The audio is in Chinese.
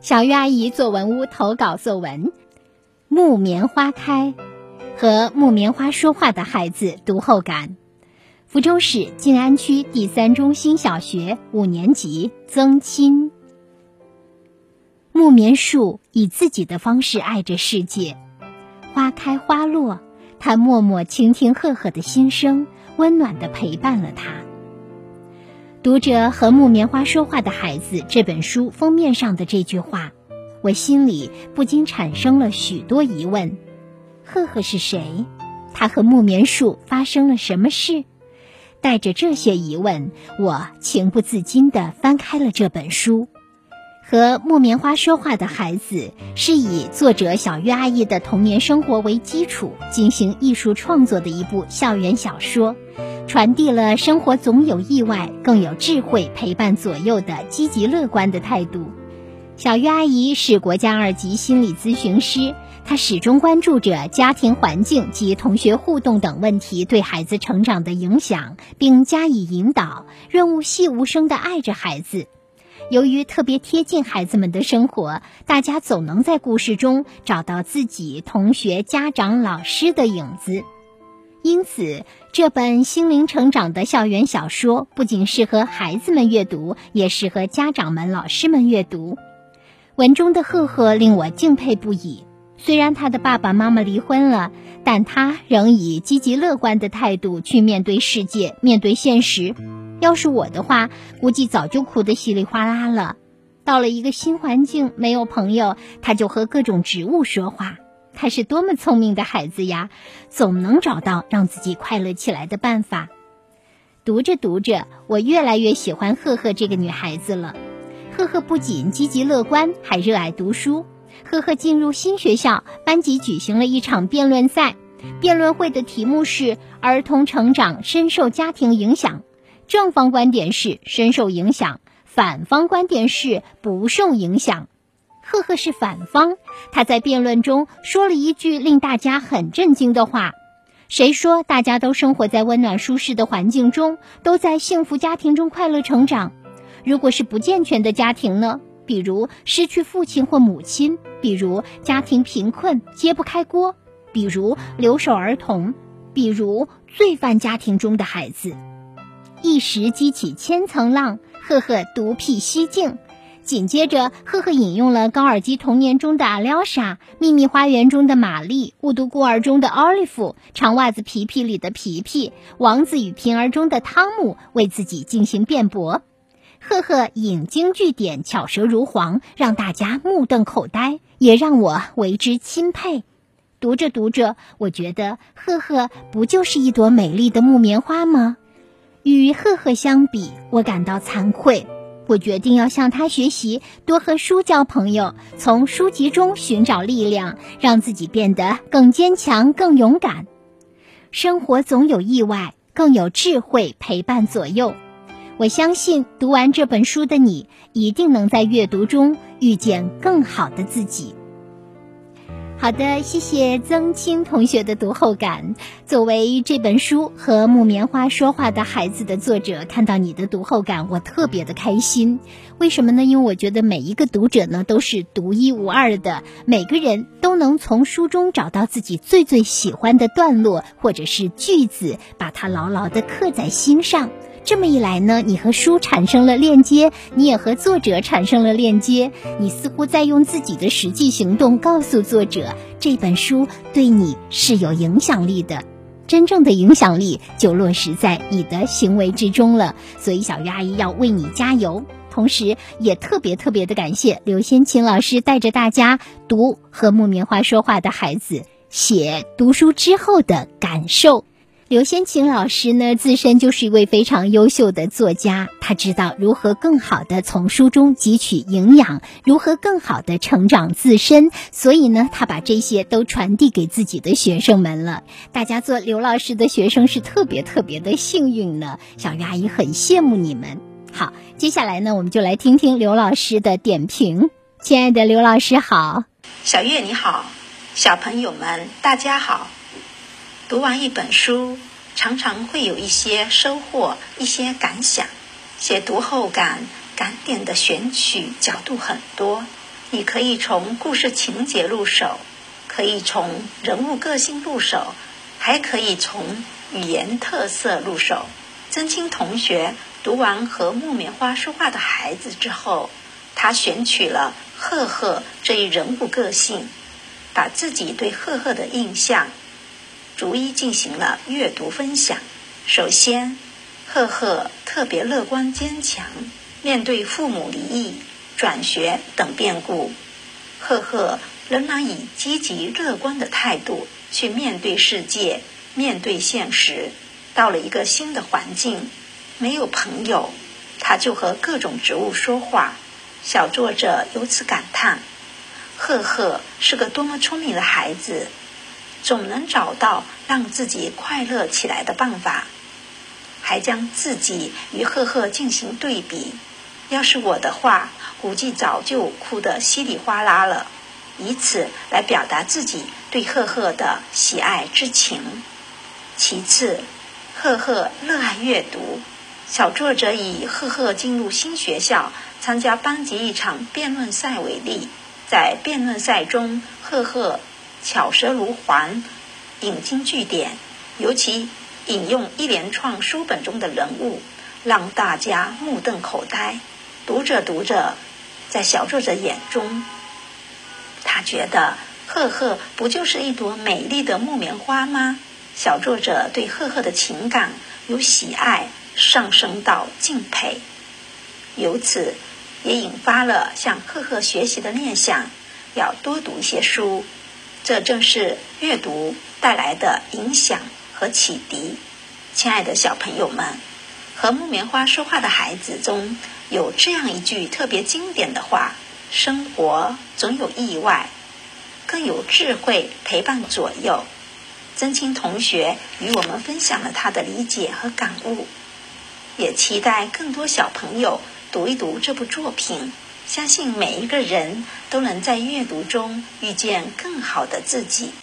小月阿姨作文屋投稿作文《木棉花开》和木棉花说话的孩子读后感。福州市静安区第三中心小学五年级曾钦。木棉树以自己的方式爱着世界，花开花落，它默默倾听赫赫的心声，温暖的陪伴了他。读着《和木棉花说话的孩子》这本书封面上的这句话，我心里不禁产生了许多疑问：赫赫是谁？他和木棉树发生了什么事？带着这些疑问，我情不自禁地翻开了这本书。《和木棉花说话的孩子》是以作者小月阿姨的童年生活为基础进行艺术创作的一部校园小说。传递了生活总有意外，更有智慧陪伴左右的积极乐观的态度。小玉阿姨是国家二级心理咨询师，她始终关注着家庭环境及同学互动等问题对孩子成长的影响，并加以引导，润物细无声地爱着孩子。由于特别贴近孩子们的生活，大家总能在故事中找到自己、同学、家长、老师的影子。因此，这本心灵成长的校园小说不仅适合孩子们阅读，也适合家长们、老师们阅读。文中的赫赫令我敬佩不已。虽然他的爸爸妈妈离婚了，但他仍以积极乐观的态度去面对世界、面对现实。要是我的话，估计早就哭得稀里哗啦了。到了一个新环境，没有朋友，他就和各种植物说话。他是多么聪明的孩子呀，总能找到让自己快乐起来的办法。读着读着，我越来越喜欢赫赫这个女孩子了。赫赫不仅积极乐观，还热爱读书。赫赫进入新学校，班级举行了一场辩论赛。辩论会的题目是“儿童成长深受家庭影响”。正方观点是深受影响，反方观点是不受影响。赫赫是反方，他在辩论中说了一句令大家很震惊的话：“谁说大家都生活在温暖舒适的环境中，都在幸福家庭中快乐成长？如果是不健全的家庭呢？比如失去父亲或母亲，比如家庭贫困揭不开锅，比如留守儿童，比如罪犯家庭中的孩子，一时激起千层浪。赫赫独辟蹊径。”紧接着，赫赫引用了高尔基童年中的阿廖沙、秘密花园中的玛丽、雾都孤儿中的奥利弗、长袜子皮皮里的皮皮、王子与平儿中的汤姆，为自己进行辩驳。赫赫引经据典，巧舌如簧，让大家目瞪口呆，也让我为之钦佩。读着读着，我觉得赫赫不就是一朵美丽的木棉花吗？与赫赫相比，我感到惭愧。我决定要向他学习，多和书交朋友，从书籍中寻找力量，让自己变得更坚强、更勇敢。生活总有意外，更有智慧陪伴左右。我相信读完这本书的你，一定能在阅读中遇见更好的自己。好的，谢谢曾青同学的读后感。作为这本书和木棉花说话的孩子的作者，看到你的读后感，我特别的开心。为什么呢？因为我觉得每一个读者呢都是独一无二的，每个人都能从书中找到自己最最喜欢的段落或者是句子，把它牢牢的刻在心上。这么一来呢，你和书产生了链接，你也和作者产生了链接。你似乎在用自己的实际行动告诉作者，这本书对你是有影响力的。真正的影响力就落实在你的行为之中了。所以，小鱼阿姨要为你加油，同时也特别特别的感谢刘先琴老师带着大家读和木棉花说话的孩子写读书之后的感受。刘先琴老师呢，自身就是一位非常优秀的作家，他知道如何更好的从书中汲取营养，如何更好的成长自身，所以呢，他把这些都传递给自己的学生们了。大家做刘老师的学生是特别特别的幸运呢，小鱼阿姨很羡慕你们。好，接下来呢，我们就来听听刘老师的点评。亲爱的刘老师好，小月你好，小朋友们大家好。读完一本书，常常会有一些收获、一些感想。写读后感、感点的选取角度很多，你可以从故事情节入手，可以从人物个性入手，还可以从语言特色入手。曾青同学读完和木棉花说话的孩子之后，他选取了赫赫这一人物个性，把自己对赫赫的印象逐一进行了阅读分享。首先，赫赫特别乐观坚强，面对父母离异、转学等变故，赫赫仍然以积极乐观的态度去面对世界、面对现实。到了一个新的环境，没有朋友，他就和各种植物说话。小作者由此感叹：赫赫是个多么聪明的孩子，总能找到让自己快乐起来的办法。还将自己与赫赫进行对比，要是我的话，估计早就哭得稀里哗啦了，以此来表达自己对赫赫的喜爱之情。其次，赫赫热爱阅读，小作者以赫赫进入新学校、参加班级一场辩论赛为例，在辩论赛中，赫赫巧舌如簧，引经据典，尤其。引用一连串书本中的人物，让大家目瞪口呆。读着读着，在小作者眼中，他觉得赫赫不就是一朵美丽的木棉花吗？小作者对赫赫的情感由喜爱上升到敬佩，由此也引发了向赫赫学习的念想，要多读一些书。这正是阅读带来的影响。和启迪，亲爱的小朋友们，和木棉花说话的孩子中有这样一句特别经典的话：“生活总有意外，更有智慧陪伴左右。”曾青同学与我们分享了他的理解和感悟，也期待更多小朋友读一读这部作品。相信每一个人都能在阅读中遇见更好的自己。